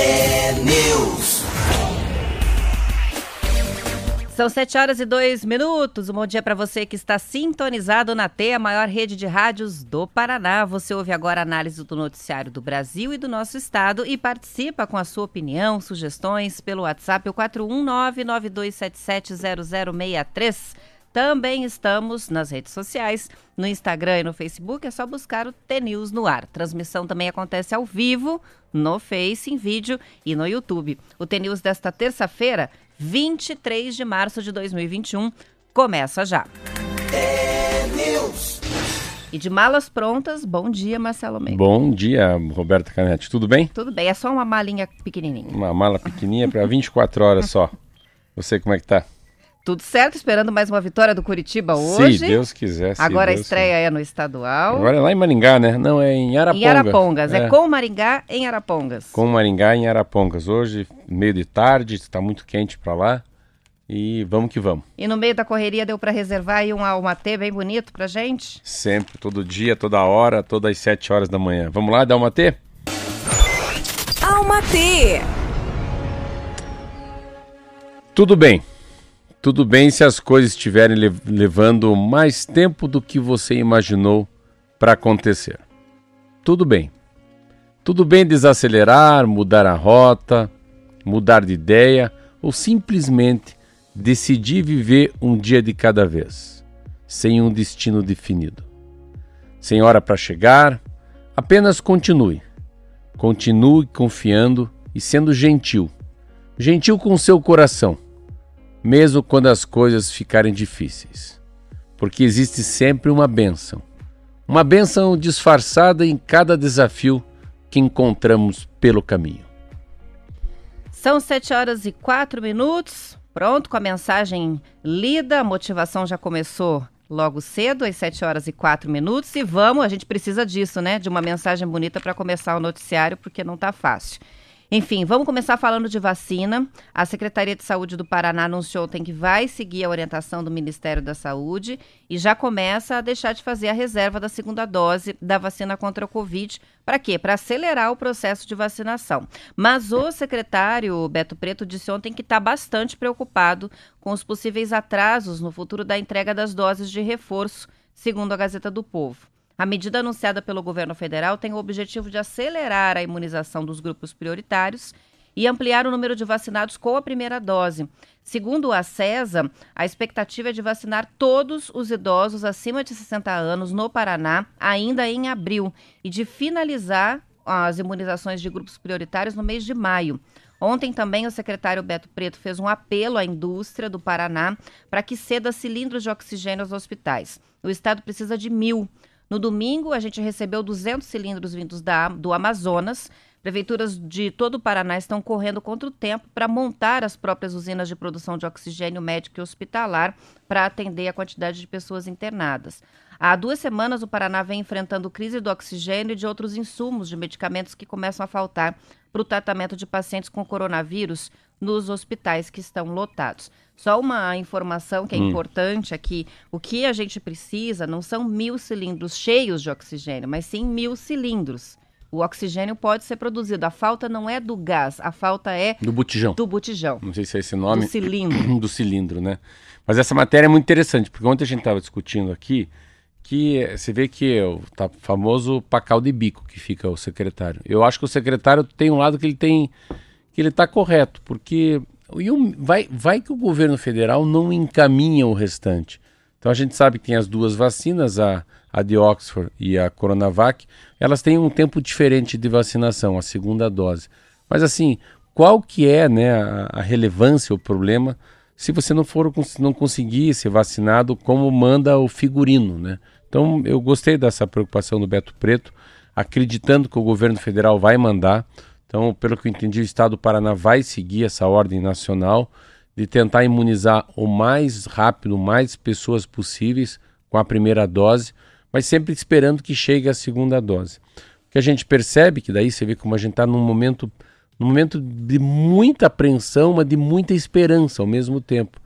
T-News. São 7 horas e 2 minutos. Um bom dia para você que está sintonizado na T, a maior rede de rádios do Paraná. Você ouve agora a análise do noticiário do Brasil e do nosso estado e participa com a sua opinião, sugestões pelo WhatsApp o 41992770063. Também estamos nas redes sociais, no Instagram e no Facebook, é só buscar o T-News no ar. Transmissão também acontece ao vivo, no Face, em vídeo e no YouTube. O T-News desta terça-feira 23 de março de 2021. Começa já. E de malas prontas, bom dia, Marcelo Mendes. Bom dia, Roberto Canetti. Tudo bem? Tudo bem, é só uma malinha pequenininha. Uma mala pequenininha para 24 horas só. Você como é que tá? Tudo certo, esperando mais uma vitória do Curitiba hoje. Se Deus quiser. Se Agora Deus a estreia quiser. é no estadual. Agora é lá em Maringá, né? Não, é em Arapongas. Em Arapongas, é, é com Maringá em Arapongas. Com Maringá em Arapongas. Hoje, meio de tarde, está muito quente para lá. E vamos que vamos. E no meio da correria deu para reservar aí um Almatê bem bonito pra gente? Sempre, todo dia, toda hora, todas as 7 horas da manhã. Vamos lá, dar Almatê? Almatê! Tudo bem. Tudo bem se as coisas estiverem levando mais tempo do que você imaginou para acontecer. Tudo bem. Tudo bem desacelerar, mudar a rota, mudar de ideia ou simplesmente decidir viver um dia de cada vez, sem um destino definido. Sem hora para chegar, apenas continue. Continue confiando e sendo gentil. Gentil com seu coração mesmo quando as coisas ficarem difíceis, porque existe sempre uma bênção, uma bênção disfarçada em cada desafio que encontramos pelo caminho. São sete horas e quatro minutos. Pronto, com a mensagem lida, a motivação já começou logo cedo, às 7 horas e 4 minutos. E vamos, a gente precisa disso, né? De uma mensagem bonita para começar o noticiário, porque não está fácil. Enfim, vamos começar falando de vacina. A Secretaria de Saúde do Paraná anunciou ontem que vai seguir a orientação do Ministério da Saúde e já começa a deixar de fazer a reserva da segunda dose da vacina contra o Covid. Para quê? Para acelerar o processo de vacinação. Mas o secretário Beto Preto disse ontem que está bastante preocupado com os possíveis atrasos no futuro da entrega das doses de reforço, segundo a Gazeta do Povo. A medida anunciada pelo governo federal tem o objetivo de acelerar a imunização dos grupos prioritários e ampliar o número de vacinados com a primeira dose. Segundo a CESA, a expectativa é de vacinar todos os idosos acima de 60 anos no Paraná ainda em abril e de finalizar as imunizações de grupos prioritários no mês de maio. Ontem também o secretário Beto Preto fez um apelo à indústria do Paraná para que ceda cilindros de oxigênio aos hospitais. O estado precisa de mil. No domingo, a gente recebeu 200 cilindros vindos da, do Amazonas. Prefeituras de todo o Paraná estão correndo contra o tempo para montar as próprias usinas de produção de oxigênio médico e hospitalar para atender a quantidade de pessoas internadas. Há duas semanas, o Paraná vem enfrentando crise do oxigênio e de outros insumos de medicamentos que começam a faltar para o tratamento de pacientes com coronavírus nos hospitais que estão lotados. Só uma informação que é hum. importante aqui: o que a gente precisa não são mil cilindros cheios de oxigênio, mas sim mil cilindros. O oxigênio pode ser produzido. A falta não é do gás, a falta é do botijão. Do botijão. Não sei se é esse nome. Do cilindro. do cilindro, né? Mas essa matéria é muito interessante, porque ontem a gente estava discutindo aqui que você vê que o tá famoso pacal de bico que fica o secretário. Eu acho que o secretário tem um lado que ele tem que ele está correto, porque vai, vai que o governo federal não encaminha o restante. Então a gente sabe que tem as duas vacinas, a, a de Oxford e a Coronavac, elas têm um tempo diferente de vacinação, a segunda dose. Mas assim, qual que é né, a, a relevância, o problema, se você não for não conseguir ser vacinado como manda o figurino, né? Então eu gostei dessa preocupação do Beto Preto, acreditando que o governo federal vai mandar. Então, pelo que eu entendi, o estado do Paraná vai seguir essa ordem nacional de tentar imunizar o mais rápido, mais pessoas possíveis com a primeira dose, mas sempre esperando que chegue a segunda dose. O que a gente percebe que daí você vê como a gente está num momento num momento de muita apreensão, mas de muita esperança ao mesmo tempo.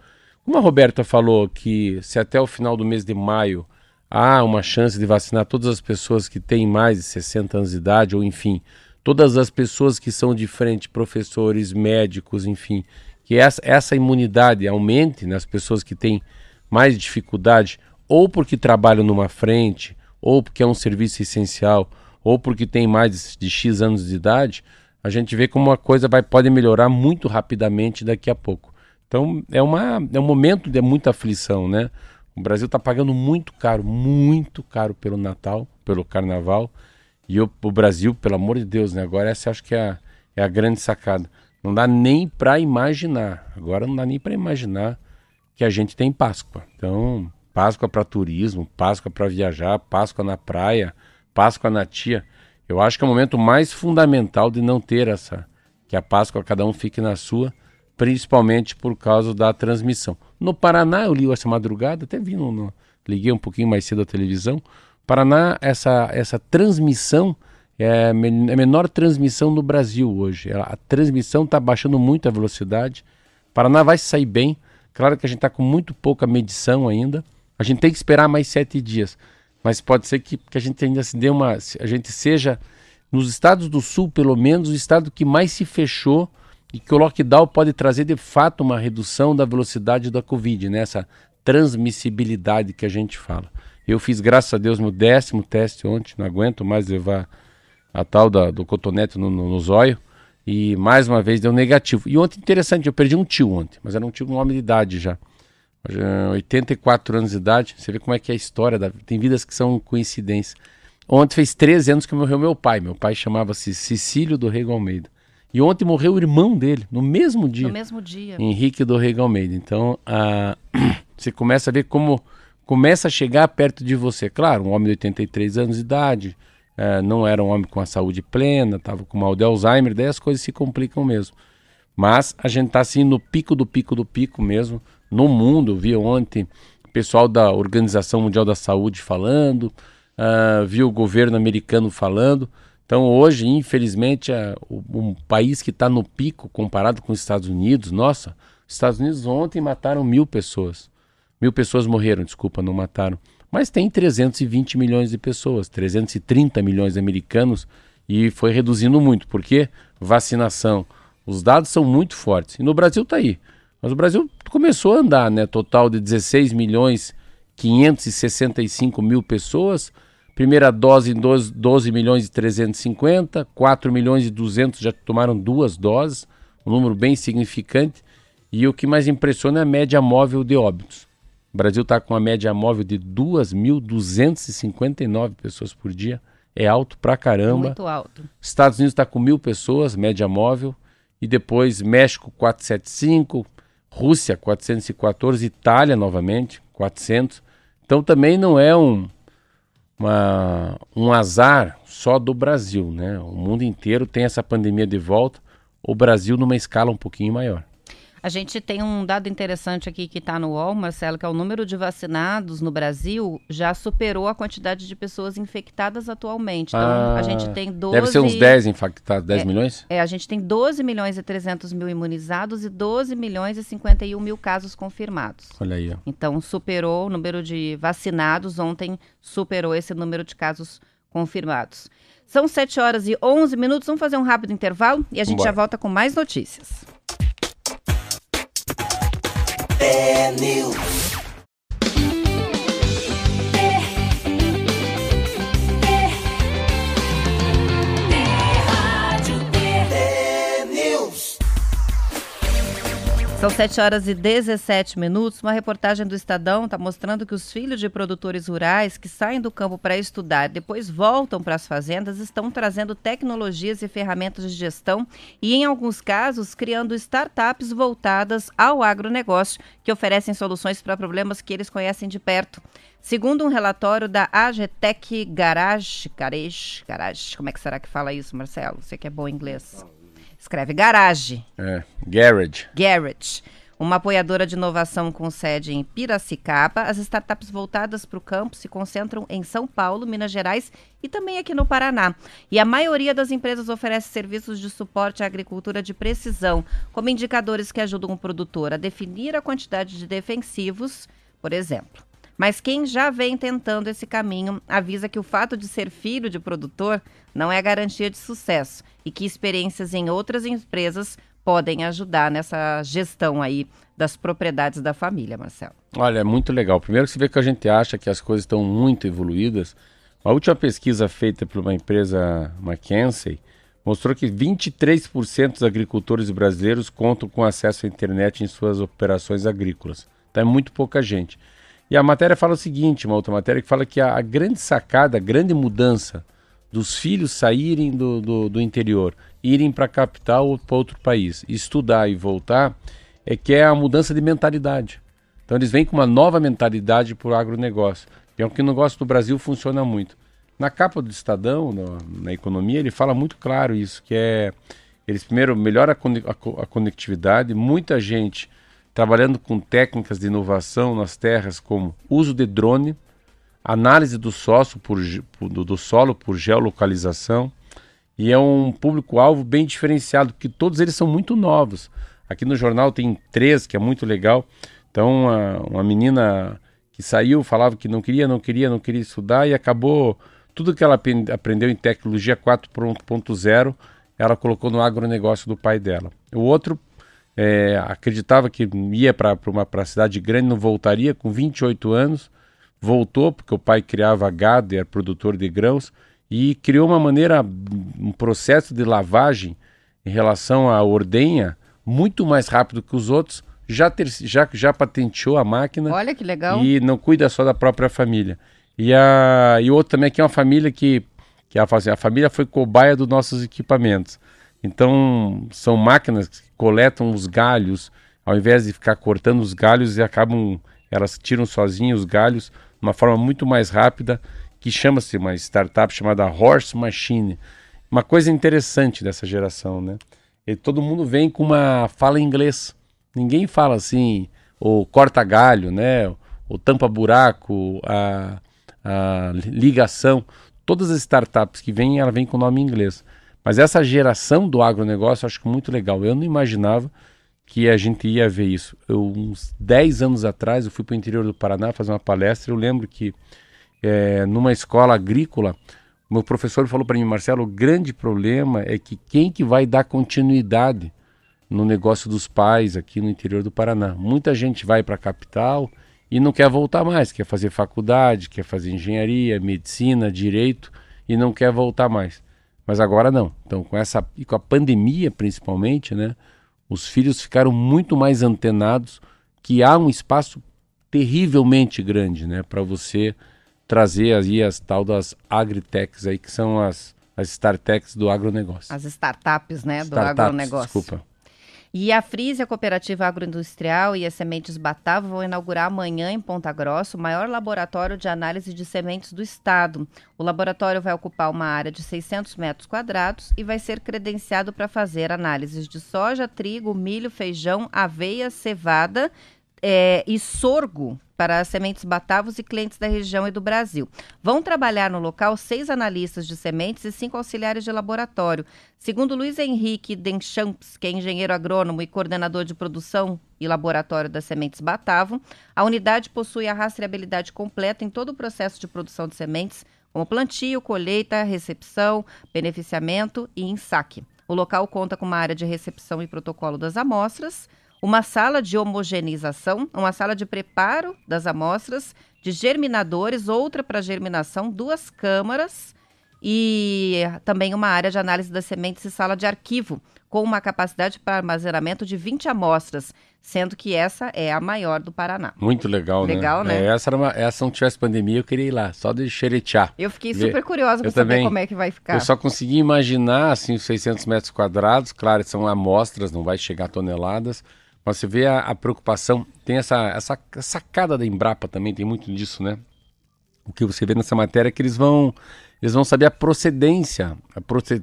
Como a Roberta falou que se até o final do mês de maio há uma chance de vacinar todas as pessoas que têm mais de 60 anos de idade, ou enfim, todas as pessoas que são de frente, professores, médicos, enfim, que essa, essa imunidade aumente nas pessoas que têm mais dificuldade, ou porque trabalham numa frente, ou porque é um serviço essencial, ou porque tem mais de X anos de idade, a gente vê como a coisa vai, pode melhorar muito rapidamente daqui a pouco. Então é, uma, é um momento de muita aflição, né? O Brasil está pagando muito caro, muito caro pelo Natal, pelo Carnaval. E o, o Brasil, pelo amor de Deus, né? Agora essa acho que é a, é a grande sacada. Não dá nem para imaginar. Agora não dá nem para imaginar que a gente tem Páscoa. Então, Páscoa para turismo, Páscoa para viajar, Páscoa na praia, Páscoa na tia. Eu acho que é o momento mais fundamental de não ter essa, que a Páscoa cada um fique na sua, principalmente por causa da transmissão. No Paraná, eu li essa madrugada, até vi, no, no, liguei um pouquinho mais cedo a televisão. Paraná, essa, essa transmissão é a é menor transmissão no Brasil hoje. A transmissão está baixando muito a velocidade. Paraná vai sair bem. Claro que a gente está com muito pouca medição ainda. A gente tem que esperar mais sete dias mas pode ser que, que a gente ainda se dê uma. A gente seja, nos estados do sul, pelo menos, o estado que mais se fechou e que o lockdown pode trazer de fato uma redução da velocidade da Covid, nessa né? transmissibilidade que a gente fala. Eu fiz, graças a Deus, meu décimo teste ontem, não aguento mais levar a tal da, do cotonete no, no, no zóio. E mais uma vez deu negativo. E ontem, interessante, eu perdi um tio ontem, mas era um tio com homem de idade já. 84 anos de idade, você vê como é que é a história, da... tem vidas que são coincidências. Ontem fez 13 anos que morreu meu pai, meu pai chamava-se Cecílio do Rego Almeida. E ontem morreu o irmão dele, no mesmo dia. No mesmo dia. Henrique do Rego Almeida. Então, a... você começa a ver como começa a chegar perto de você. Claro, um homem de 83 anos de idade, é, não era um homem com a saúde plena, estava com mal de Alzheimer, daí as coisas se complicam mesmo. Mas a gente está assim no pico do pico do pico mesmo no mundo. Vi ontem o pessoal da Organização Mundial da Saúde falando, uh, vi o governo americano falando. Então, hoje, infelizmente, é um país que está no pico comparado com os Estados Unidos, nossa, os Estados Unidos ontem mataram mil pessoas. Mil pessoas morreram, desculpa, não mataram. Mas tem 320 milhões de pessoas, 330 milhões de americanos e foi reduzindo muito. Por quê? Vacinação. Os dados são muito fortes. E no Brasil está aí. Mas o Brasil começou a andar, né? Total de 16 milhões 565 mil pessoas. Primeira dose em 12, 12 milhões e 350, 4 milhões e 200 já tomaram duas doses, um número bem significante. E o que mais impressiona é a média móvel de óbitos. O Brasil está com uma média móvel de 2.259 pessoas por dia. É alto pra caramba. Muito alto. Estados Unidos está com mil pessoas, média móvel. E depois México 475, Rússia 414, Itália novamente 400. Então também não é um, uma, um azar só do Brasil, né? O mundo inteiro tem essa pandemia de volta, o Brasil numa escala um pouquinho maior. A gente tem um dado interessante aqui que está no UOL, Marcelo, que é o número de vacinados no Brasil já superou a quantidade de pessoas infectadas atualmente. Então, ah, a gente tem 12... Deve ser uns 10 infectados, 10 é, milhões? É, a gente tem 12 milhões e 300 mil imunizados e 12 milhões e 51 mil casos confirmados. Olha aí. Ó. Então, superou o número de vacinados, ontem superou esse número de casos confirmados. São 7 horas e 11 minutos, vamos fazer um rápido intervalo e a gente Vambora. já volta com mais notícias. News. São 7 horas e 17 minutos. Uma reportagem do Estadão está mostrando que os filhos de produtores rurais que saem do campo para estudar, depois voltam para as fazendas, estão trazendo tecnologias e ferramentas de gestão e, em alguns casos, criando startups voltadas ao agronegócio, que oferecem soluções para problemas que eles conhecem de perto. Segundo um relatório da AGTEC Garage, Garage, Garage, como é que será que fala isso, Marcelo? Você que é bom em inglês. Escreve garage. É, garage. Garage. Uma apoiadora de inovação com sede em Piracicaba, as startups voltadas para o campo se concentram em São Paulo, Minas Gerais e também aqui no Paraná. E a maioria das empresas oferece serviços de suporte à agricultura de precisão, como indicadores que ajudam o produtor a definir a quantidade de defensivos, por exemplo. Mas quem já vem tentando esse caminho avisa que o fato de ser filho de produtor não é garantia de sucesso e que experiências em outras empresas podem ajudar nessa gestão aí das propriedades da família, Marcelo. Olha, é muito legal. Primeiro você vê que a gente acha que as coisas estão muito evoluídas. A última pesquisa feita por uma empresa McKinsey mostrou que 23% dos agricultores brasileiros contam com acesso à internet em suas operações agrícolas. Então é muito pouca gente. E a matéria fala o seguinte, uma outra matéria que fala que a, a grande sacada, a grande mudança dos filhos saírem do, do, do interior, irem para a capital ou para outro país, estudar e voltar, é que é a mudança de mentalidade. Então eles vêm com uma nova mentalidade para o agronegócio. E é o que o negócio do Brasil funciona muito. Na capa do Estadão, no, na economia, ele fala muito claro isso, que é eles primeiro melhora a, a conectividade, muita gente trabalhando com técnicas de inovação nas terras como uso de drone, análise do, por, do solo por geolocalização, e é um público-alvo bem diferenciado, porque todos eles são muito novos. Aqui no jornal tem três, que é muito legal. Então, uma, uma menina que saiu falava que não queria, não queria, não queria estudar e acabou tudo que ela aprendeu em tecnologia 4.0, ela colocou no agronegócio do pai dela. O outro é, acreditava que ia para uma cidade grande, não voltaria, com 28 anos, voltou, porque o pai criava gado, era produtor de grãos, e criou uma maneira, um processo de lavagem em relação à ordenha muito mais rápido que os outros, já, ter, já, já patenteou a máquina. Olha que legal. E não cuida só da própria família. E, a, e outro também que é uma família que, que assim, a família foi cobaia dos nossos equipamentos. Então, são máquinas coletam os galhos, ao invés de ficar cortando os galhos e acabam, elas tiram sozinhas os galhos de uma forma muito mais rápida, que chama-se uma startup chamada Horse Machine. Uma coisa interessante dessa geração, né? E todo mundo vem com uma fala em inglês. Ninguém fala assim, ou corta galho, né? O tampa buraco, a, a ligação. Todas as startups que vêm, ela vem com nome em inglês. Mas essa geração do agronegócio eu acho muito legal. Eu não imaginava que a gente ia ver isso. Eu, uns 10 anos atrás, eu fui para o interior do Paraná fazer uma palestra. Eu lembro que é, numa escola agrícola, meu professor falou para mim, Marcelo, o grande problema é que quem que vai dar continuidade no negócio dos pais aqui no interior do Paraná? Muita gente vai para a capital e não quer voltar mais, quer fazer faculdade, quer fazer engenharia, medicina, direito e não quer voltar mais. Mas agora não. Então, com essa e com a pandemia principalmente, né, os filhos ficaram muito mais antenados que há um espaço terrivelmente grande, né, para você trazer aí as tal das agritechs aí que são as as startups do agronegócio. As startups, né, startups, do agronegócio. Desculpa. E a Frise, a Cooperativa Agroindustrial e as Sementes Batavo vão inaugurar amanhã em Ponta Grossa o maior laboratório de análise de sementes do estado. O laboratório vai ocupar uma área de 600 metros quadrados e vai ser credenciado para fazer análises de soja, trigo, milho, feijão, aveia, cevada é, e sorgo para sementes Batavos e clientes da região e do Brasil. Vão trabalhar no local seis analistas de sementes e cinco auxiliares de laboratório. Segundo Luiz Henrique Denchamps, que é engenheiro agrônomo e coordenador de produção e laboratório das sementes Batavo, a unidade possui a rastreabilidade completa em todo o processo de produção de sementes, como plantio, colheita, recepção, beneficiamento e ensaque. O local conta com uma área de recepção e protocolo das amostras, uma sala de homogeneização, uma sala de preparo das amostras, de germinadores, outra para germinação, duas câmaras e também uma área de análise das sementes e sala de arquivo, com uma capacidade para armazenamento de 20 amostras, sendo que essa é a maior do Paraná. Muito legal, né? Legal, né? É, essa, era uma, essa não tivesse pandemia, eu queria ir lá, só de xeretear. Eu fiquei super curiosa para saber também, como é que vai ficar. Eu só consegui imaginar, assim, os 600 metros quadrados, claro, são amostras, não vai chegar a toneladas, você vê a, a preocupação, tem essa, essa sacada da Embrapa também, tem muito disso, né? O que você vê nessa matéria é que eles vão eles vão saber a procedência,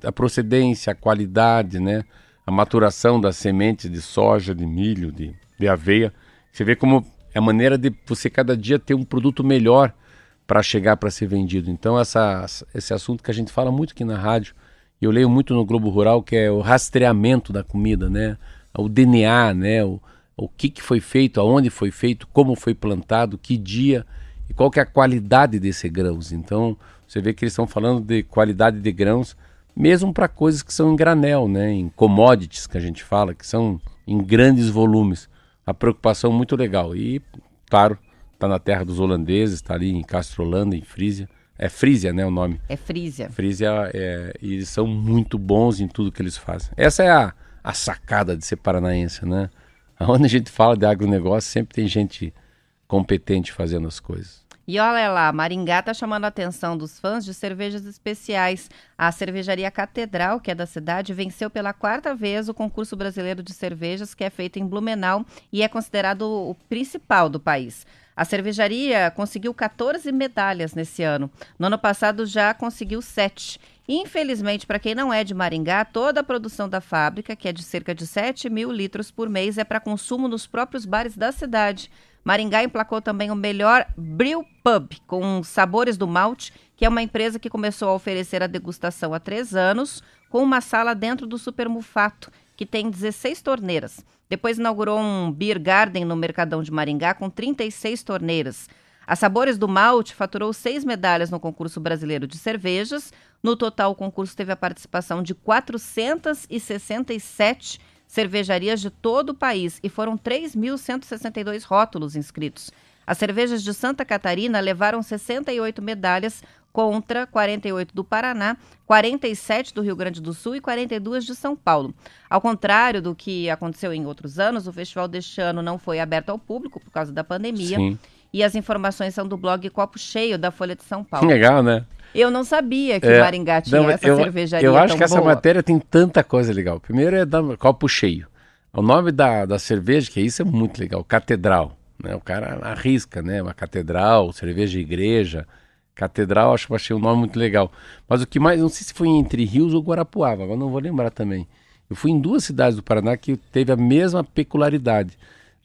a procedência, a qualidade, né? A maturação das sementes de soja, de milho, de, de aveia. Você vê como é a maneira de você cada dia ter um produto melhor para chegar para ser vendido. Então essa, esse assunto que a gente fala muito aqui na rádio, eu leio muito no Globo Rural, que é o rastreamento da comida, né? O DNA, né? O, o que, que foi feito, aonde foi feito, como foi plantado, que dia e qual que é a qualidade desses grãos. Então, você vê que eles estão falando de qualidade de grãos, mesmo para coisas que são em granel, né? em commodities que a gente fala, que são em grandes volumes. A preocupação muito legal. E, claro, está na terra dos holandeses, está ali em Castrolanda, em Frísia. É Frísia, né, o nome? É Frísia. Frísia, é, e eles são muito bons em tudo que eles fazem. Essa é a, a sacada de ser paranaense, né? Onde a gente fala de agronegócio, sempre tem gente competente fazendo as coisas. E olha lá, Maringá está chamando a atenção dos fãs de cervejas especiais. A cervejaria Catedral, que é da cidade, venceu pela quarta vez o concurso brasileiro de cervejas, que é feito em Blumenau e é considerado o principal do país. A cervejaria conseguiu 14 medalhas nesse ano. No ano passado já conseguiu 7. Infelizmente, para quem não é de Maringá, toda a produção da fábrica, que é de cerca de 7 mil litros por mês, é para consumo nos próprios bares da cidade. Maringá emplacou também o melhor Brew Pub, com Sabores do Malte, que é uma empresa que começou a oferecer a degustação há três anos, com uma sala dentro do Super Mufato, que tem 16 torneiras. Depois inaugurou um Beer Garden no Mercadão de Maringá, com 36 torneiras. A Sabores do Malte faturou seis medalhas no concurso brasileiro de cervejas. No total, o concurso teve a participação de 467 cervejarias de todo o país e foram 3.162 rótulos inscritos. As cervejas de Santa Catarina levaram 68 medalhas contra 48 do Paraná, 47 do Rio Grande do Sul e 42 de São Paulo. Ao contrário do que aconteceu em outros anos, o festival deste ano não foi aberto ao público por causa da pandemia. Sim. E as informações são do blog Copo Cheio da Folha de São Paulo. Legal, né? Eu não sabia que é, Maringá tinha não, essa eu, cervejaria. Eu acho que boa. essa matéria tem tanta coisa legal. Primeiro é dar copo cheio. O nome da, da cerveja, que é isso é muito legal, Catedral. Né? O cara arrisca, né? Uma catedral, cerveja igreja. Catedral, acho que achei um nome muito legal. Mas o que mais, não sei se foi entre Rios ou Guarapuava, agora não vou lembrar também. Eu fui em duas cidades do Paraná que teve a mesma peculiaridade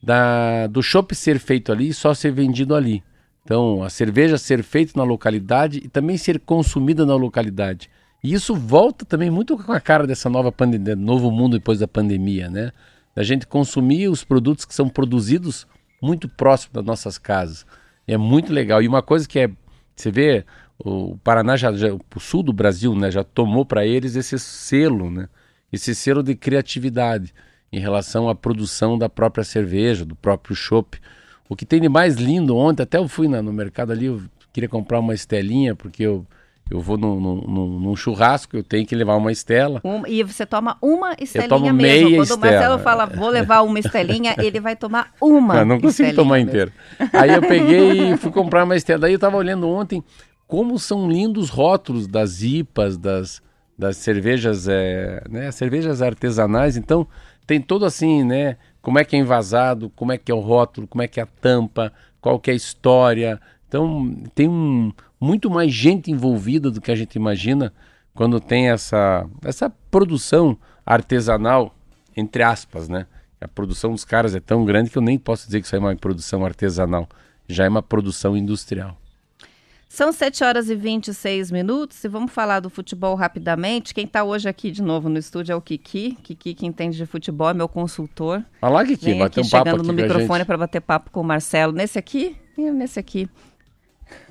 da, do chopp ser feito ali e só ser vendido ali. Então, a cerveja ser feita na localidade e também ser consumida na localidade. E isso volta também muito com a cara dessa nova pandemia, novo mundo depois da pandemia, né? Da gente consumir os produtos que são produzidos muito próximo das nossas casas. E é muito legal. E uma coisa que é, você vê, o Paraná já, já o sul do Brasil, né, já tomou para eles esse selo, né? Esse selo de criatividade em relação à produção da própria cerveja, do próprio chopp. O que tem de mais lindo ontem, até eu fui na, no mercado ali, eu queria comprar uma estelinha, porque eu, eu vou num, num, num churrasco, eu tenho que levar uma estela. Um, e você toma uma estelinha mesmo. Quando estela. o Marcelo fala, vou levar uma estelinha, ele vai tomar uma. Eu não consigo tomar inteira. Aí eu peguei e fui comprar uma estela. Daí eu estava olhando ontem como são lindos os rótulos das IPAs, das, das cervejas, é, né, cervejas artesanais. Então, tem todo assim, né? como é que é envasado, como é que é o rótulo, como é que é a tampa, qual que é a história. Então tem um, muito mais gente envolvida do que a gente imagina quando tem essa, essa produção artesanal, entre aspas, né? A produção dos caras é tão grande que eu nem posso dizer que isso é uma produção artesanal, já é uma produção industrial. São 7 horas e 26 minutos e vamos falar do futebol rapidamente. Quem está hoje aqui de novo no estúdio é o Kiki. Kiki, que entende de futebol, é meu consultor. Olá, Kiki, bater um papo chegando no microfone para bater papo com o Marcelo. Nesse aqui? Nesse aqui.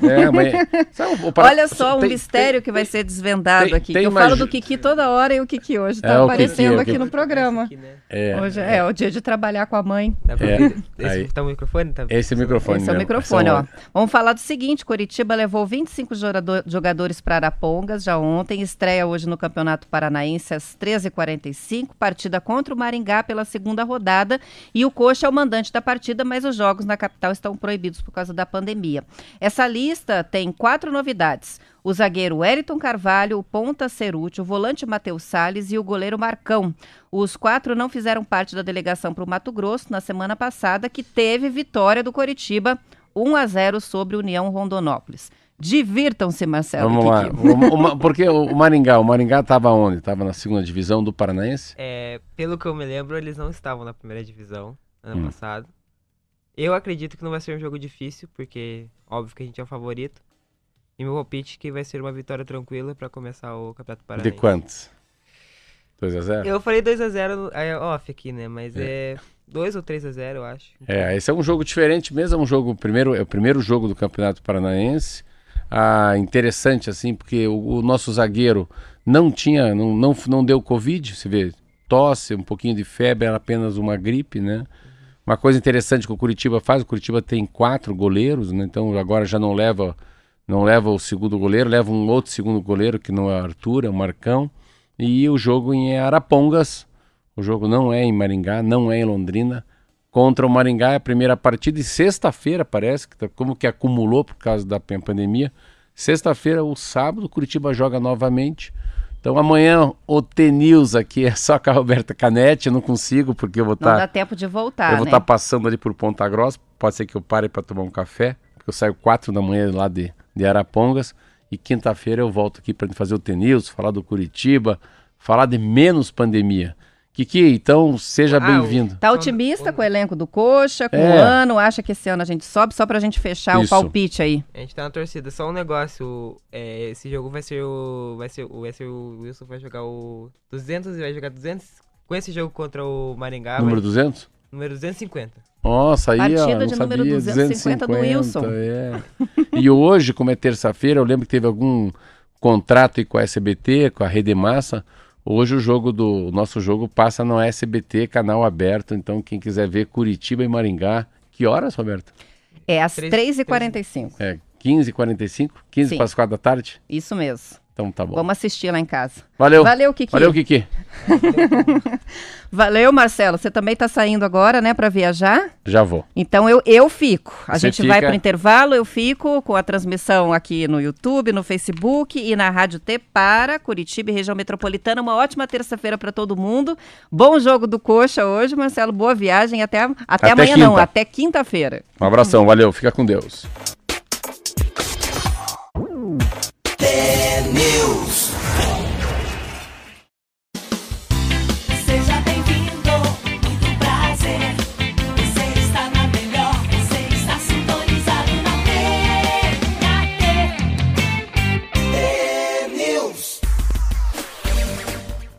É, mas, sabe, para... Olha só um tem, mistério tem, que vai ser desvendado tem, aqui. eu falo do Kiki toda hora e o Kiki hoje está é, aparecendo Kiki, aqui no programa. Né? é, hoje é, é, o dia de trabalhar com a mãe. É, esse tá o microfone? Tá... Esse é o microfone. Esse é o microfone, ó. Vamos falar do seguinte: Curitiba levou 25 jogador, jogadores para Arapongas já ontem, estreia hoje no Campeonato Paranaense às 13h45, partida contra o Maringá pela segunda rodada. E o Coxa é o mandante da partida, mas os jogos na capital estão proibidos por causa da pandemia. Essa lista tem quatro novidades. O zagueiro Wellington Carvalho, o ponta Cerute, o volante Matheus Salles e o goleiro Marcão. Os quatro não fizeram parte da delegação para o Mato Grosso na semana passada, que teve vitória do Coritiba 1 a 0 sobre União Rondonópolis. Divirtam-se, Marcelo. Vamos lá. O, porque o Maringá, o Maringá estava onde? Estava na segunda divisão do Paranaense? É, pelo que eu me lembro, eles não estavam na primeira divisão ano hum. passado. Eu acredito que não vai ser um jogo difícil, porque óbvio que a gente é o favorito. E meu palpite é que vai ser uma vitória tranquila para começar o Campeonato Paranaense. De quantos? 2x0? Eu falei 2x0 é off aqui, né? Mas é, 2 ou 3x0, eu acho. É, esse é um jogo diferente mesmo, é um jogo, primeiro, é o primeiro jogo do Campeonato Paranaense. Ah, interessante, assim, porque o, o nosso zagueiro não tinha, não, não, não deu Covid, você vê, tosse, um pouquinho de febre, era apenas uma gripe, né? Uma coisa interessante que o Curitiba faz, o Curitiba tem quatro goleiros, né? então agora já não leva não leva o segundo goleiro, leva um outro segundo goleiro que não é Arthur, é o Marcão. E o jogo em Arapongas, o jogo não é em Maringá, não é em Londrina. Contra o Maringá é a primeira partida e sexta-feira parece, que tá, como que acumulou por causa da pandemia. Sexta-feira, o sábado, o Curitiba joga novamente. Então amanhã o T-News aqui é só com a Roberta Canete, eu não consigo porque eu vou estar... Não tá, dá tempo de voltar, Eu vou estar né? tá passando ali por Ponta Grossa, pode ser que eu pare para tomar um café, porque eu saio quatro da manhã lá de, de Arapongas e quinta-feira eu volto aqui para fazer o T-News, falar do Curitiba, falar de menos pandemia. Kiki, então seja bem-vindo. Tá otimista com o elenco do Coxa, com é. o ano, acha que esse ano a gente sobe, só pra gente fechar Isso. o palpite aí. A gente tá na torcida, só um negócio, é, esse jogo vai ser o, vai ser, vai ser o Wilson vai jogar o 200 e vai jogar 200, com esse jogo contra o Maringá. Número vai, 200? Número 250. Nossa, aí Partida ó, de sabia, número 250, 250 do Wilson. É. e hoje, como é terça-feira, eu lembro que teve algum contrato com a SBT, com a Rede Massa, Hoje o jogo do o nosso jogo passa no SBT, canal aberto. Então, quem quiser ver Curitiba e Maringá. Que horas, Roberto? É às 3h45. É, 15h45? 15 para as 4 da tarde? Isso mesmo. Então tá bom. Vamos assistir lá em casa. Valeu. Valeu, Kiki. Valeu, Kiki. Valeu, Marcelo. Você também está saindo agora, né, para viajar? Já vou. Então eu, eu fico. A Você gente fica... vai para o intervalo, eu fico com a transmissão aqui no YouTube, no Facebook e na Rádio T para Curitiba e região metropolitana. Uma ótima terça-feira para todo mundo. Bom jogo do Coxa hoje, Marcelo. Boa viagem. Até, até, até amanhã, quinta. não. Até quinta-feira. Um abração. Valeu. Fica com Deus.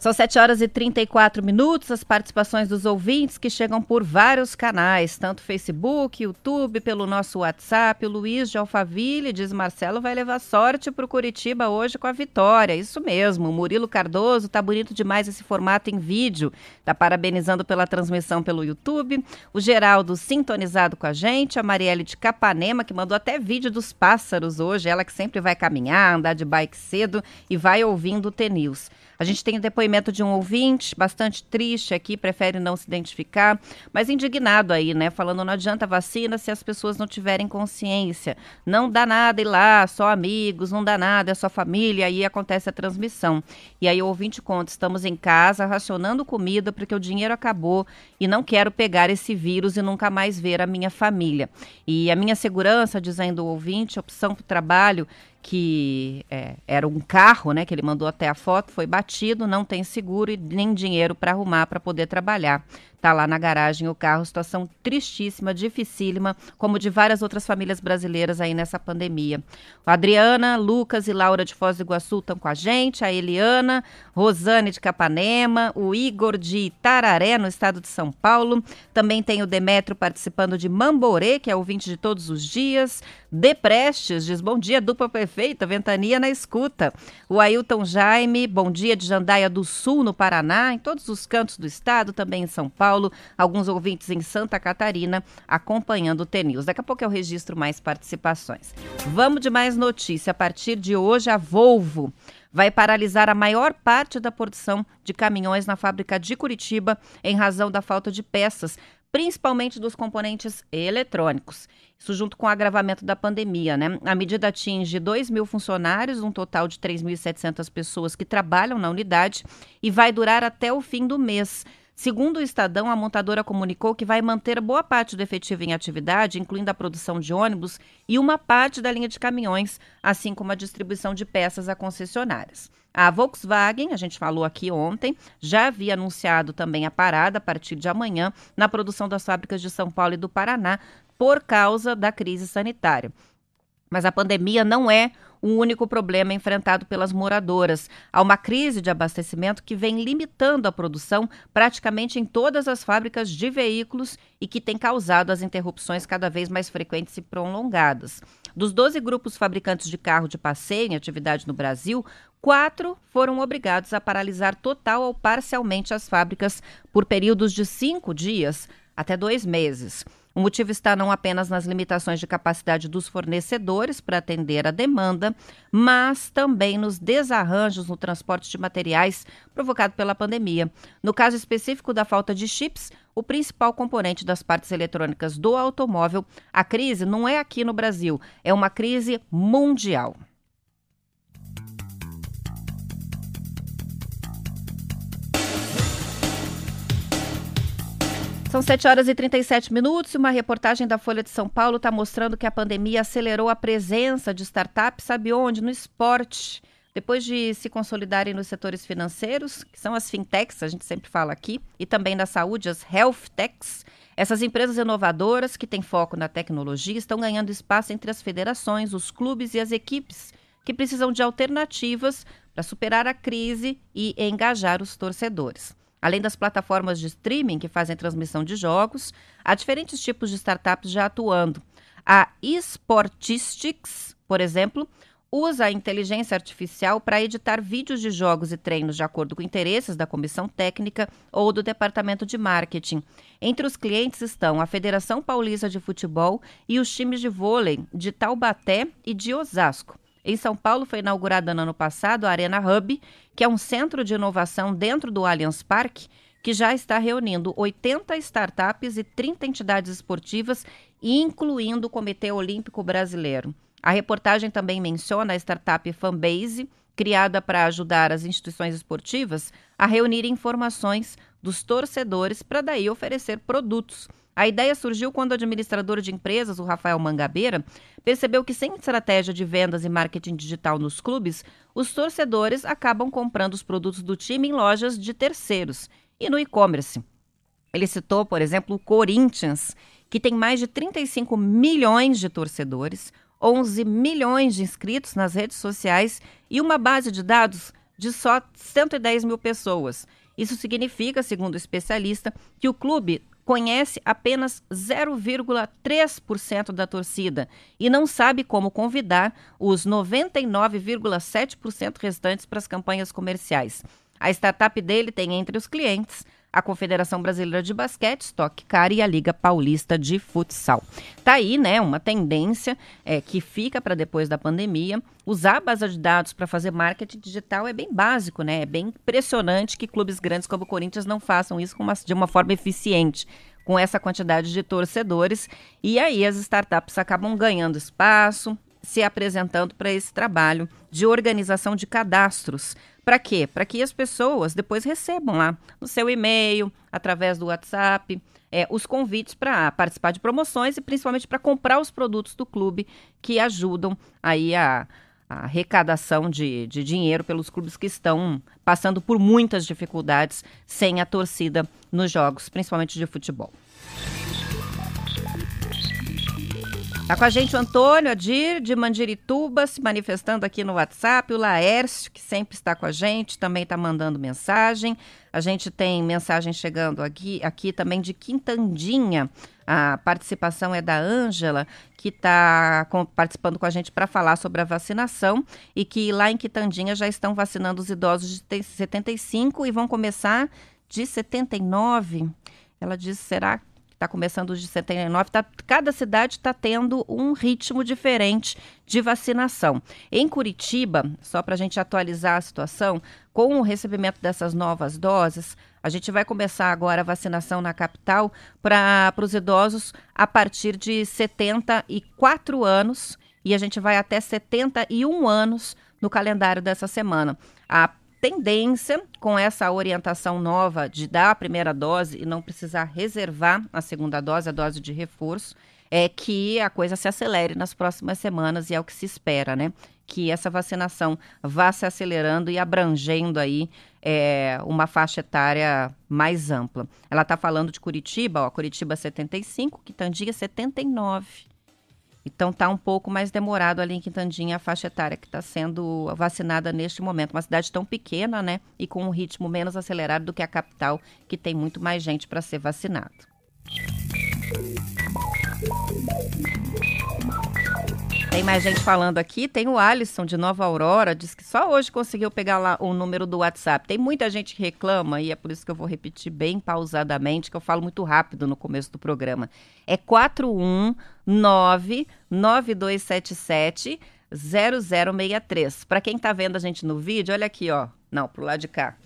São 7 horas e 34 minutos. As participações dos ouvintes que chegam por vários canais, tanto Facebook, YouTube, pelo nosso WhatsApp. O Luiz de Alphaville diz: Marcelo vai levar sorte para o Curitiba hoje com a vitória. Isso mesmo. O Murilo Cardoso, tá bonito demais esse formato em vídeo. Tá parabenizando pela transmissão pelo YouTube. O Geraldo sintonizado com a gente. A Marielle de Capanema, que mandou até vídeo dos pássaros hoje. Ela que sempre vai caminhar, andar de bike cedo e vai ouvindo o T-News. A gente tem o depoimento de um ouvinte, bastante triste aqui, prefere não se identificar, mas indignado aí, né? Falando não adianta vacina se as pessoas não tiverem consciência. Não dá nada ir lá, só amigos, não dá nada, é só família, aí acontece a transmissão. E aí o ouvinte conta: estamos em casa racionando comida porque o dinheiro acabou e não quero pegar esse vírus e nunca mais ver a minha família. E a minha segurança, dizendo o ouvinte, opção para o trabalho, que é, era um carro, né, que ele mandou até a foto, foi batido, não tem seguro e nem dinheiro para arrumar para poder trabalhar. Tá lá na garagem o carro, situação tristíssima, dificílima, como de várias outras famílias brasileiras aí nessa pandemia. A Adriana, Lucas e Laura de Foz do Iguaçu estão com a gente, a Eliana, Rosane de Capanema, o Igor de Itararé, no estado de São Paulo. Também tem o Demetrio participando de Mamborê, que é ouvinte de todos os dias. Deprestes diz bom dia, dupla perfeita, ventania na escuta. O Ailton Jaime, bom dia de Jandaia do Sul, no Paraná, em todos os cantos do estado, também em São Paulo. Alguns ouvintes em Santa Catarina acompanhando o TNews. Daqui a pouco eu registro mais participações. Vamos de mais notícia. A partir de hoje, a Volvo vai paralisar a maior parte da produção de caminhões na fábrica de Curitiba em razão da falta de peças principalmente dos componentes eletrônicos. Isso junto com o agravamento da pandemia, né? A medida atinge 2 mil funcionários, um total de 3.700 pessoas que trabalham na unidade e vai durar até o fim do mês. Segundo o Estadão, a montadora comunicou que vai manter boa parte do efetivo em atividade, incluindo a produção de ônibus e uma parte da linha de caminhões, assim como a distribuição de peças a concessionárias. A Volkswagen, a gente falou aqui ontem, já havia anunciado também a parada a partir de amanhã na produção das fábricas de São Paulo e do Paraná por causa da crise sanitária. Mas a pandemia não é o único problema enfrentado pelas moradoras. Há uma crise de abastecimento que vem limitando a produção praticamente em todas as fábricas de veículos e que tem causado as interrupções cada vez mais frequentes e prolongadas. Dos 12 grupos fabricantes de carro de passeio em atividade no Brasil, quatro foram obrigados a paralisar total ou parcialmente as fábricas por períodos de cinco dias até dois meses. O motivo está não apenas nas limitações de capacidade dos fornecedores para atender a demanda, mas também nos desarranjos no transporte de materiais provocado pela pandemia. No caso específico da falta de chips, o principal componente das partes eletrônicas do automóvel, a crise não é aqui no Brasil, é uma crise mundial. São 7 horas e 37 minutos e uma reportagem da Folha de São Paulo está mostrando que a pandemia acelerou a presença de startups, sabe onde? No esporte. Depois de se consolidarem nos setores financeiros, que são as fintechs, a gente sempre fala aqui, e também na saúde, as health techs, essas empresas inovadoras que têm foco na tecnologia estão ganhando espaço entre as federações, os clubes e as equipes, que precisam de alternativas para superar a crise e engajar os torcedores. Além das plataformas de streaming que fazem transmissão de jogos, há diferentes tipos de startups já atuando. A Esportistics, por exemplo, usa a inteligência artificial para editar vídeos de jogos e treinos de acordo com interesses da comissão técnica ou do departamento de marketing. Entre os clientes estão a Federação Paulista de Futebol e os times de vôlei de Taubaté e de Osasco. Em São Paulo foi inaugurada no ano passado a Arena Hub, que é um centro de inovação dentro do Allianz Parque, que já está reunindo 80 startups e 30 entidades esportivas, incluindo o Comitê Olímpico Brasileiro. A reportagem também menciona a startup Fanbase, criada para ajudar as instituições esportivas a reunir informações dos torcedores para daí oferecer produtos. A ideia surgiu quando o administrador de empresas, o Rafael Mangabeira, percebeu que sem estratégia de vendas e marketing digital nos clubes, os torcedores acabam comprando os produtos do time em lojas de terceiros e no e-commerce. Ele citou, por exemplo, o Corinthians, que tem mais de 35 milhões de torcedores, 11 milhões de inscritos nas redes sociais e uma base de dados de só 110 mil pessoas. Isso significa, segundo o especialista, que o clube conhece apenas 0,3% da torcida e não sabe como convidar os 99,7% restantes para as campanhas comerciais. A startup dele tem entre os clientes a Confederação Brasileira de Basquete, Stock Car e a Liga Paulista de Futsal. Tá aí, né, uma tendência é, que fica para depois da pandemia. Usar a base de dados para fazer marketing digital é bem básico, né? É bem impressionante que clubes grandes como o Corinthians não façam isso uma, de uma forma eficiente com essa quantidade de torcedores. E aí as startups acabam ganhando espaço, se apresentando para esse trabalho de organização de cadastros. Para quê? Para que as pessoas depois recebam lá no seu e-mail, através do WhatsApp, é, os convites para participar de promoções e principalmente para comprar os produtos do clube que ajudam aí a, a arrecadação de, de dinheiro pelos clubes que estão passando por muitas dificuldades sem a torcida nos jogos, principalmente de futebol. Está com a gente o Antônio Adir, de Mandirituba, se manifestando aqui no WhatsApp. O Laércio, que sempre está com a gente, também está mandando mensagem. A gente tem mensagem chegando aqui, aqui também de Quintandinha. A participação é da Ângela, que está participando com a gente para falar sobre a vacinação e que lá em Quitandinha já estão vacinando os idosos de 75 e vão começar de 79. Ela diz: será está começando os de 79, tá, cada cidade está tendo um ritmo diferente de vacinação. Em Curitiba, só para a gente atualizar a situação, com o recebimento dessas novas doses, a gente vai começar agora a vacinação na capital para os idosos a partir de 74 anos e a gente vai até 71 anos no calendário dessa semana. A tendência, com essa orientação nova de dar a primeira dose e não precisar reservar a segunda dose, a dose de reforço, é que a coisa se acelere nas próximas semanas e é o que se espera, né? Que essa vacinação vá se acelerando e abrangendo aí é, uma faixa etária mais ampla. Ela está falando de Curitiba, ó, Curitiba 75, Quitandinha 79. Então está um pouco mais demorado ali em Quintandinha a faixa etária que está sendo vacinada neste momento. Uma cidade tão pequena, né? E com um ritmo menos acelerado do que a capital, que tem muito mais gente para ser vacinado. Tem mais gente falando aqui. Tem o Alisson de Nova Aurora, diz que só hoje conseguiu pegar lá o número do WhatsApp. Tem muita gente que reclama e é por isso que eu vou repetir bem pausadamente, que eu falo muito rápido no começo do programa. É 419 9277 0063. Para quem está vendo a gente no vídeo, olha aqui, ó. Não, pro lado de cá.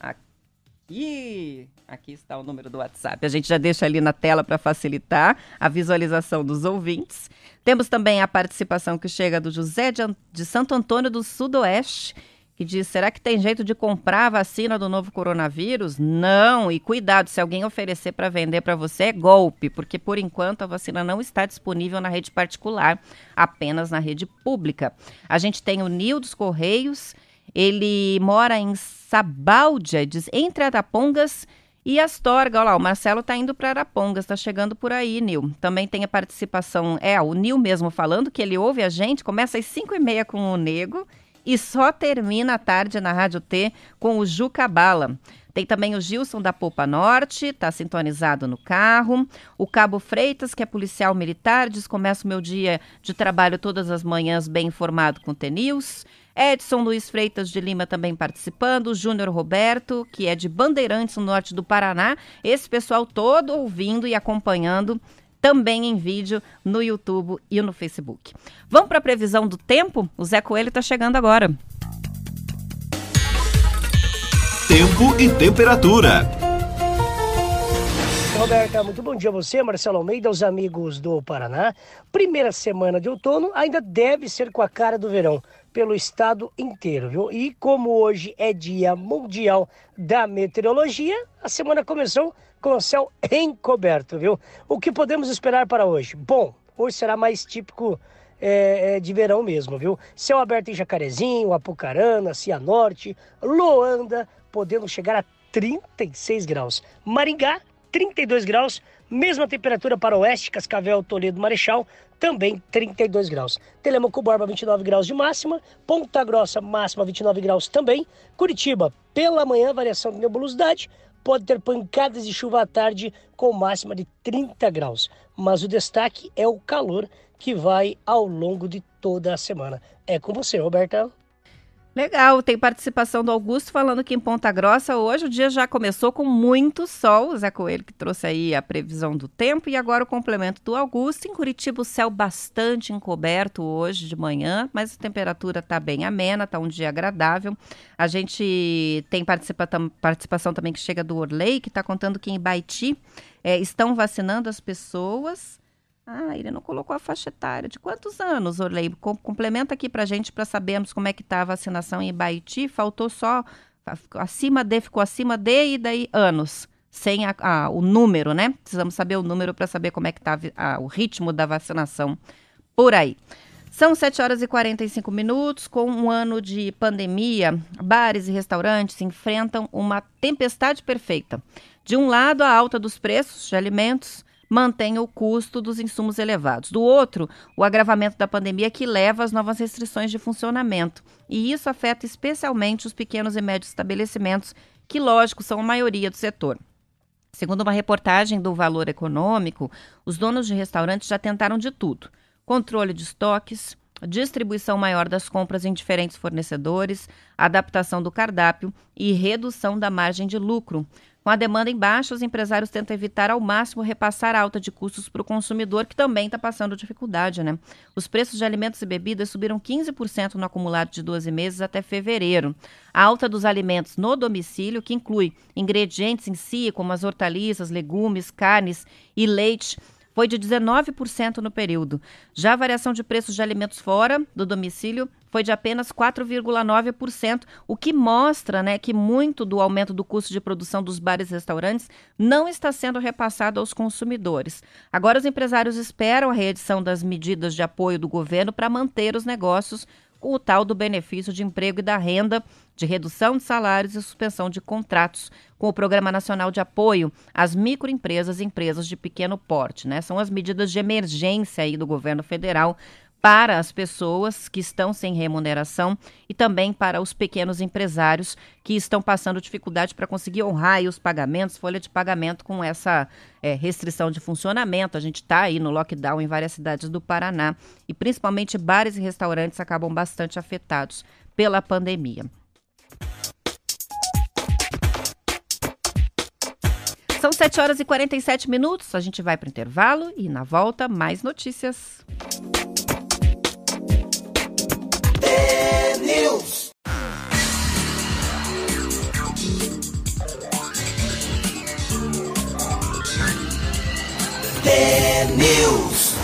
Aqui, aqui está o número do WhatsApp. A gente já deixa ali na tela para facilitar a visualização dos ouvintes. Temos também a participação que chega do José de, de Santo Antônio do Sudoeste, que diz: será que tem jeito de comprar a vacina do novo coronavírus? Não, e cuidado, se alguém oferecer para vender para você é golpe, porque por enquanto a vacina não está disponível na rede particular, apenas na rede pública. A gente tem o Nil dos Correios, ele mora em Sabáudia, diz, entre Arapongas e Astorga, olha lá, o Marcelo está indo para Arapongas, está chegando por aí, Nil. Também tem a participação, é, o Nil mesmo falando que ele ouve a gente, começa às 5 e meia com o Nego e só termina à tarde na Rádio T com o Juca Bala. Tem também o Gilson da Popa Norte, está sintonizado no carro. O Cabo Freitas, que é policial militar, diz: começa o meu dia de trabalho todas as manhãs bem informado com o TNews. Edson Luiz Freitas de Lima também participando, Júnior Roberto, que é de Bandeirantes, no norte do Paraná. Esse pessoal todo ouvindo e acompanhando também em vídeo no YouTube e no Facebook. Vamos para a previsão do tempo? O Zé Coelho está chegando agora. Tempo e temperatura. Roberta, muito bom dia a você, Marcelo Almeida, os amigos do Paraná. Primeira semana de outono ainda deve ser com a cara do verão pelo estado inteiro, viu? E como hoje é Dia Mundial da Meteorologia, a semana começou com o céu encoberto, viu? O que podemos esperar para hoje? Bom, hoje será mais típico é, de verão mesmo, viu? Céu aberto em Jacarezinho, Apucarana, Cianorte, Loanda, podendo chegar a 36 graus. Maringá, 32 graus. Mesma temperatura para oeste, Cascavel, Toledo, Marechal, também 32 graus. Telemaco Borba, 29 graus de máxima. Ponta Grossa, máxima 29 graus também. Curitiba, pela manhã, variação de nebulosidade. Pode ter pancadas de chuva à tarde com máxima de 30 graus. Mas o destaque é o calor que vai ao longo de toda a semana. É com você, Roberta. Legal, tem participação do Augusto falando que em Ponta Grossa hoje o dia já começou com muito sol. O Zé Coelho que trouxe aí a previsão do tempo e agora o complemento do Augusto. Em Curitiba o céu bastante encoberto hoje de manhã, mas a temperatura está bem amena, está um dia agradável. A gente tem participa participação também que chega do Orley, que está contando que em Baiti é, estão vacinando as pessoas ah, ele não colocou a faixa etária. De quantos anos, Orley? Complementa aqui para gente para sabermos como é que está a vacinação em Baiti. Faltou só acima de, ficou acima de e daí anos. Sem a, a, o número, né? Precisamos saber o número para saber como é que está o ritmo da vacinação por aí. São 7 horas e 45 minutos. Com um ano de pandemia, bares e restaurantes enfrentam uma tempestade perfeita. De um lado, a alta dos preços de alimentos mantém o custo dos insumos elevados. Do outro, o agravamento da pandemia que leva às novas restrições de funcionamento. E isso afeta especialmente os pequenos e médios estabelecimentos, que, lógico, são a maioria do setor. Segundo uma reportagem do Valor Econômico, os donos de restaurantes já tentaram de tudo: controle de estoques, distribuição maior das compras em diferentes fornecedores, adaptação do cardápio e redução da margem de lucro. Com a demanda em baixa, os empresários tentam evitar ao máximo repassar a alta de custos para o consumidor, que também está passando dificuldade, né? Os preços de alimentos e bebidas subiram 15% no acumulado de 12 meses até fevereiro. A alta dos alimentos no domicílio, que inclui ingredientes em si, como as hortaliças, legumes, carnes e leite, foi de 19% no período. Já a variação de preços de alimentos fora do domicílio foi de apenas 4,9%, o que mostra né, que muito do aumento do custo de produção dos bares e restaurantes não está sendo repassado aos consumidores. Agora, os empresários esperam a reedição das medidas de apoio do governo para manter os negócios com o tal do benefício de emprego e da renda, de redução de salários e suspensão de contratos, com o Programa Nacional de Apoio às Microempresas e Empresas de Pequeno Porte. Né? São as medidas de emergência aí do governo federal para as pessoas que estão sem remuneração e também para os pequenos empresários que estão passando dificuldade para conseguir honrar os pagamentos, folha de pagamento com essa é, restrição de funcionamento. A gente está aí no lockdown em várias cidades do Paraná e principalmente bares e restaurantes acabam bastante afetados pela pandemia. São 7 horas e 47 minutos. A gente vai para o intervalo e na volta mais notícias. News. News.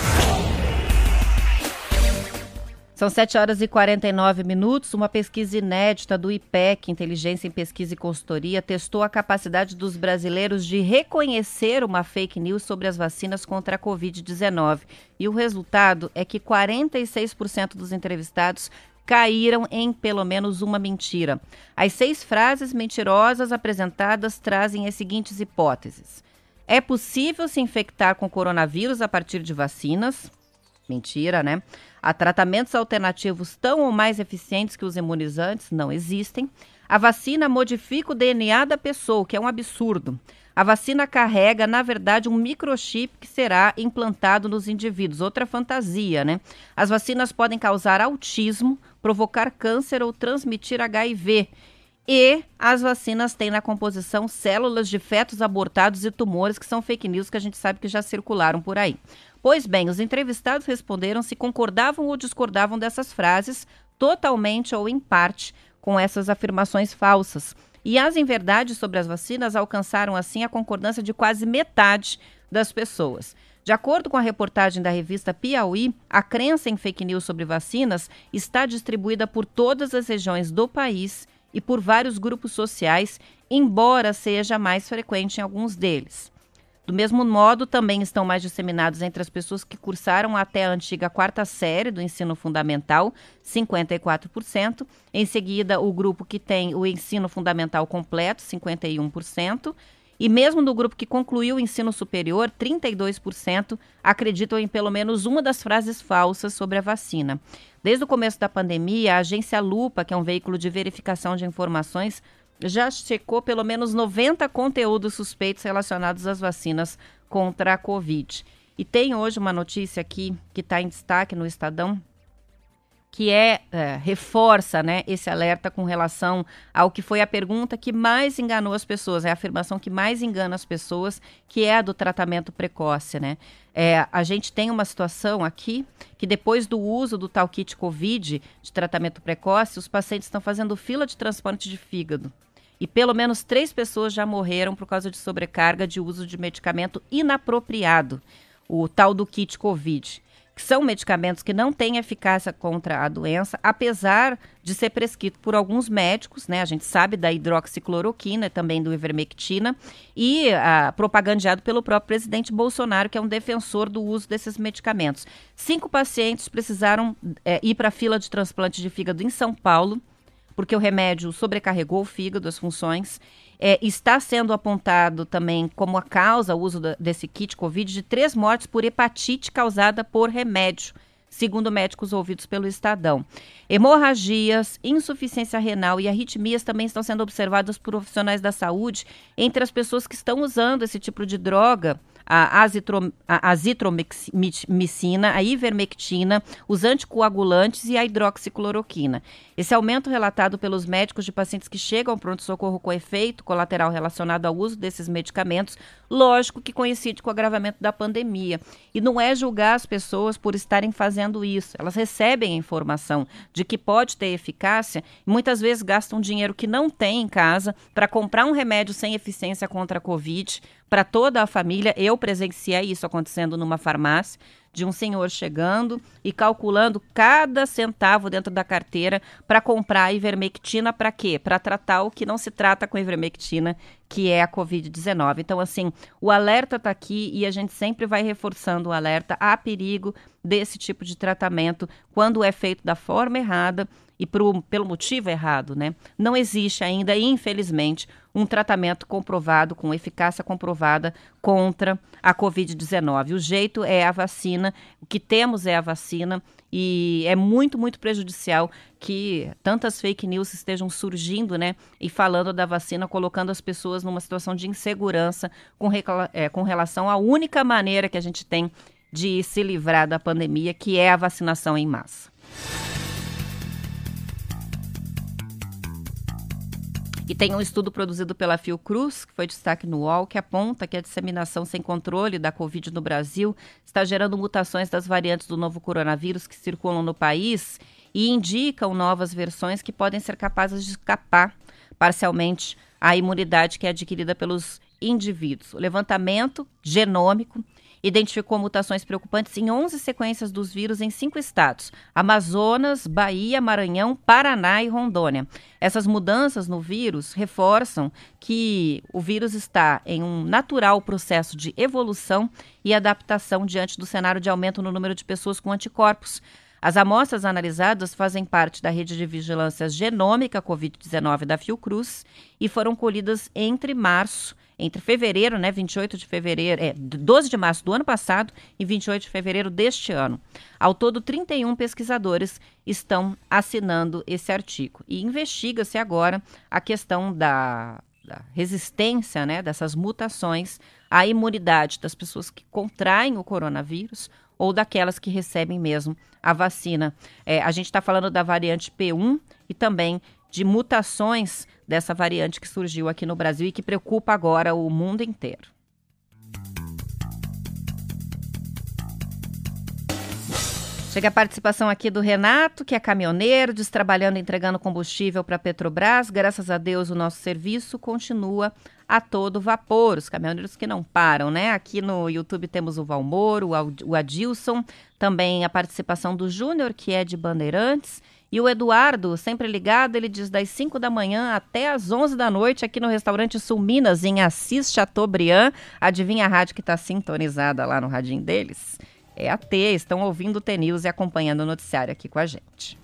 São 7 horas e 49 minutos. Uma pesquisa inédita do IPEC, Inteligência em Pesquisa e Consultoria, testou a capacidade dos brasileiros de reconhecer uma fake news sobre as vacinas contra a Covid-19. E o resultado é que 46% dos entrevistados caíram em pelo menos uma mentira. As seis frases mentirosas apresentadas trazem as seguintes hipóteses: é possível se infectar com coronavírus a partir de vacinas? Mentira, né? Há tratamentos alternativos tão ou mais eficientes que os imunizantes? Não existem. A vacina modifica o DNA da pessoa, o que é um absurdo. A vacina carrega, na verdade, um microchip que será implantado nos indivíduos. Outra fantasia, né? As vacinas podem causar autismo, provocar câncer ou transmitir HIV. E as vacinas têm na composição células de fetos abortados e tumores, que são fake news que a gente sabe que já circularam por aí. Pois bem, os entrevistados responderam se concordavam ou discordavam dessas frases, totalmente ou em parte, com essas afirmações falsas. E as inverdades sobre as vacinas alcançaram, assim, a concordância de quase metade das pessoas. De acordo com a reportagem da revista Piauí, a crença em fake news sobre vacinas está distribuída por todas as regiões do país e por vários grupos sociais, embora seja mais frequente em alguns deles. Do mesmo modo, também estão mais disseminados entre as pessoas que cursaram até a antiga quarta série do ensino fundamental, 54%. Em seguida, o grupo que tem o ensino fundamental completo, 51%. E mesmo no grupo que concluiu o ensino superior, 32% acreditam em pelo menos uma das frases falsas sobre a vacina. Desde o começo da pandemia, a agência Lupa, que é um veículo de verificação de informações, já checou pelo menos 90 conteúdos suspeitos relacionados às vacinas contra a Covid. E tem hoje uma notícia aqui que está em destaque no Estadão, que é, é, reforça né, esse alerta com relação ao que foi a pergunta que mais enganou as pessoas, é a afirmação que mais engana as pessoas, que é a do tratamento precoce. Né? É, a gente tem uma situação aqui que depois do uso do tal kit COVID de tratamento precoce, os pacientes estão fazendo fila de transplante de fígado. E pelo menos três pessoas já morreram por causa de sobrecarga de uso de medicamento inapropriado, o tal do kit COVID que são medicamentos que não têm eficácia contra a doença, apesar de ser prescrito por alguns médicos, né? A gente sabe da hidroxicloroquina, também do ivermectina, e ah, propagandeado pelo próprio presidente Bolsonaro, que é um defensor do uso desses medicamentos. Cinco pacientes precisaram é, ir para a fila de transplante de fígado em São Paulo, porque o remédio sobrecarregou o fígado, as funções. É, está sendo apontado também como a causa, o uso desse kit Covid, de três mortes por hepatite causada por remédio segundo médicos ouvidos pelo Estadão. Hemorragias, insuficiência renal e arritmias também estão sendo observadas por profissionais da saúde entre as pessoas que estão usando esse tipo de droga a, azitrom, a azitromicina, a ivermectina, os anticoagulantes e a hidroxicloroquina. Esse aumento relatado pelos médicos de pacientes que chegam ao pronto-socorro com efeito colateral relacionado ao uso desses medicamentos, lógico que coincide com o agravamento da pandemia. E não é julgar as pessoas por estarem fazendo isso. Elas recebem a informação de que pode ter eficácia e muitas vezes gastam dinheiro que não tem em casa para comprar um remédio sem eficiência contra a Covid, para toda a família. Eu presenciei isso acontecendo numa farmácia de um senhor chegando e calculando cada centavo dentro da carteira para comprar ivermectina para quê? Para tratar o que não se trata com ivermectina, que é a COVID-19. Então, assim, o alerta está aqui e a gente sempre vai reforçando o alerta. Há perigo desse tipo de tratamento quando é feito da forma errada e pro, pelo motivo errado, né? Não existe ainda, infelizmente, um tratamento comprovado, com eficácia comprovada contra a Covid-19. O jeito é a vacina, o que temos é a vacina e é muito, muito prejudicial que tantas fake news estejam surgindo, né? E falando da vacina, colocando as pessoas numa situação de insegurança com, é, com relação à única maneira que a gente tem de se livrar da pandemia, que é a vacinação em massa. E tem um estudo produzido pela Fiocruz, que foi destaque no UOL, que aponta que a disseminação sem controle da Covid no Brasil está gerando mutações das variantes do novo coronavírus que circulam no país e indicam novas versões que podem ser capazes de escapar parcialmente à imunidade que é adquirida pelos indivíduos. O levantamento genômico identificou mutações preocupantes em 11 sequências dos vírus em cinco estados: Amazonas, Bahia, Maranhão, Paraná e Rondônia. Essas mudanças no vírus reforçam que o vírus está em um natural processo de evolução e adaptação diante do cenário de aumento no número de pessoas com anticorpos. As amostras analisadas fazem parte da rede de vigilância genômica Covid-19 da Fiocruz e foram colhidas entre março entre fevereiro, né, 28 de fevereiro, é, 12 de março do ano passado e 28 de fevereiro deste ano. Ao todo, 31 pesquisadores estão assinando esse artigo. E investiga-se agora a questão da, da resistência, né, dessas mutações à imunidade das pessoas que contraem o coronavírus ou daquelas que recebem mesmo a vacina. É, a gente está falando da variante P1 e também de mutações dessa variante que surgiu aqui no Brasil e que preocupa agora o mundo inteiro. Chega a participação aqui do Renato, que é caminhoneiro, destrabalhando, entregando combustível para Petrobras. Graças a Deus, o nosso serviço continua a todo vapor. Os caminhoneiros que não param, né? Aqui no YouTube temos o Valmoro, o Adilson, também a participação do Júnior, que é de Bandeirantes. E o Eduardo, sempre ligado, ele diz das 5 da manhã até as 11 da noite aqui no restaurante Sul Minas, em Assis Chateaubriand. Adivinha a rádio que está sintonizada lá no radinho deles? É a T, estão ouvindo o T-News e acompanhando o noticiário aqui com a gente.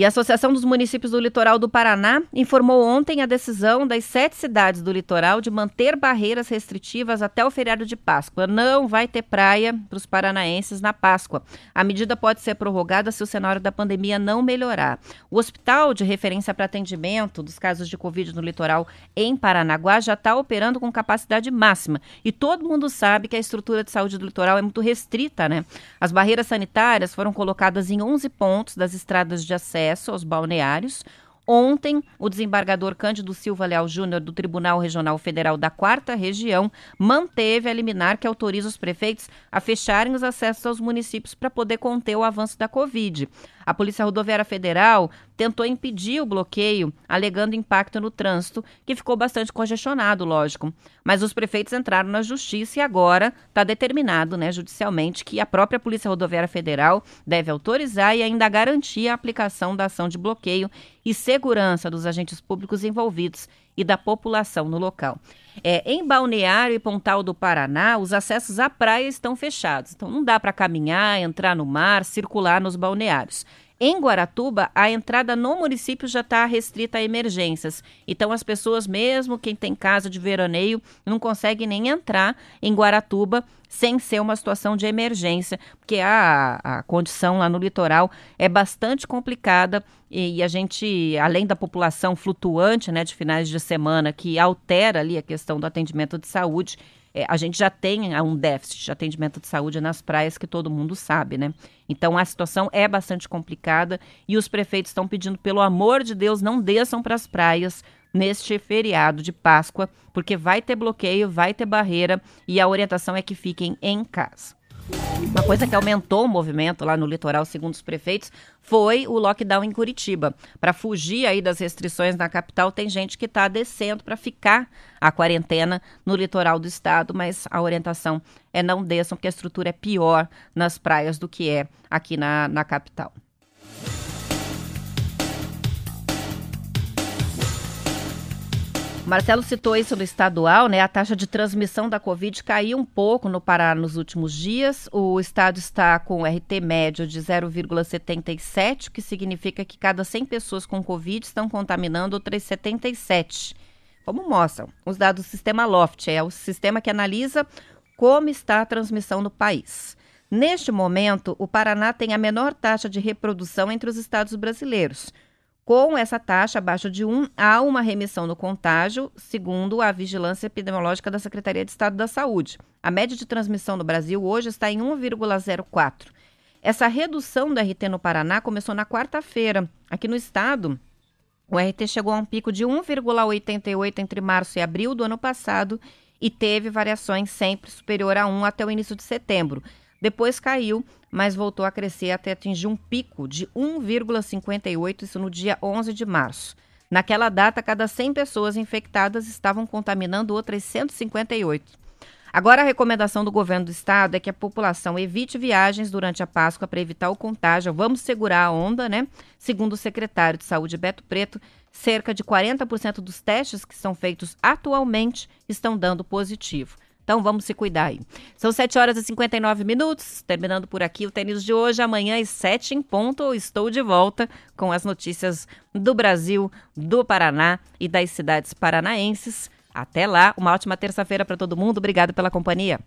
E a Associação dos Municípios do Litoral do Paraná informou ontem a decisão das sete cidades do litoral de manter barreiras restritivas até o feriado de Páscoa. Não vai ter praia para os paranaenses na Páscoa. A medida pode ser prorrogada se o cenário da pandemia não melhorar. O hospital de referência para atendimento dos casos de Covid no litoral em Paranaguá já está operando com capacidade máxima. E todo mundo sabe que a estrutura de saúde do litoral é muito restrita, né? As barreiras sanitárias foram colocadas em 11 pontos das estradas de acesso acesso aos balneários. Ontem, o desembargador Cândido Silva Leal Júnior, do Tribunal Regional Federal da Quarta Região, manteve a liminar que autoriza os prefeitos a fecharem os acessos aos municípios para poder conter o avanço da Covid. A Polícia Rodoviária Federal tentou impedir o bloqueio, alegando impacto no trânsito, que ficou bastante congestionado, lógico. Mas os prefeitos entraram na justiça e agora está determinado, né, judicialmente, que a própria Polícia Rodoviária Federal deve autorizar e ainda garantir a aplicação da ação de bloqueio e segurança dos agentes públicos envolvidos e da população no local. É, em Balneário e Pontal do Paraná, os acessos à praia estão fechados. Então não dá para caminhar, entrar no mar, circular nos balneários. Em Guaratuba, a entrada no município já está restrita a emergências. Então, as pessoas, mesmo quem tem casa de veraneio, não conseguem nem entrar em Guaratuba sem ser uma situação de emergência, porque a, a condição lá no litoral é bastante complicada e, e, a gente, além da população flutuante né, de finais de semana, que altera ali a questão do atendimento de saúde, é, a gente já tem um déficit de atendimento de saúde nas praias que todo mundo sabe, né? Então a situação é bastante complicada e os prefeitos estão pedindo, pelo amor de Deus, não desçam para as praias neste feriado de Páscoa, porque vai ter bloqueio, vai ter barreira e a orientação é que fiquem em casa. Uma coisa que aumentou o movimento lá no litoral, segundo os prefeitos, foi o lockdown em Curitiba. Para fugir aí das restrições na capital, tem gente que está descendo para ficar a quarentena no litoral do estado, mas a orientação é não desçam, porque a estrutura é pior nas praias do que é aqui na, na capital. Marcelo citou isso no estadual, né? A taxa de transmissão da Covid caiu um pouco no Pará nos últimos dias. O estado está com RT médio de 0,77, o que significa que cada 100 pessoas com Covid estão contaminando outras 77. Como mostram os dados do sistema LOFT, é o sistema que analisa como está a transmissão no país. Neste momento, o Paraná tem a menor taxa de reprodução entre os estados brasileiros. Com essa taxa abaixo de 1, há uma remissão no contágio, segundo a vigilância epidemiológica da Secretaria de Estado da Saúde. A média de transmissão no Brasil hoje está em 1,04. Essa redução do RT no Paraná começou na quarta-feira. Aqui no estado, o RT chegou a um pico de 1,88 entre março e abril do ano passado e teve variações sempre superior a 1 até o início de setembro. Depois caiu, mas voltou a crescer até atingir um pico de 1,58, isso no dia 11 de março. Naquela data, cada 100 pessoas infectadas estavam contaminando outras 158. Agora, a recomendação do governo do estado é que a população evite viagens durante a Páscoa para evitar o contágio. Vamos segurar a onda, né? Segundo o secretário de Saúde, Beto Preto, cerca de 40% dos testes que são feitos atualmente estão dando positivo. Então vamos se cuidar aí. São 7 horas e 59 minutos. Terminando por aqui o tênis de hoje. Amanhã às 7 em ponto estou de volta com as notícias do Brasil, do Paraná e das cidades paranaenses. Até lá, uma ótima terça-feira para todo mundo. Obrigado pela companhia.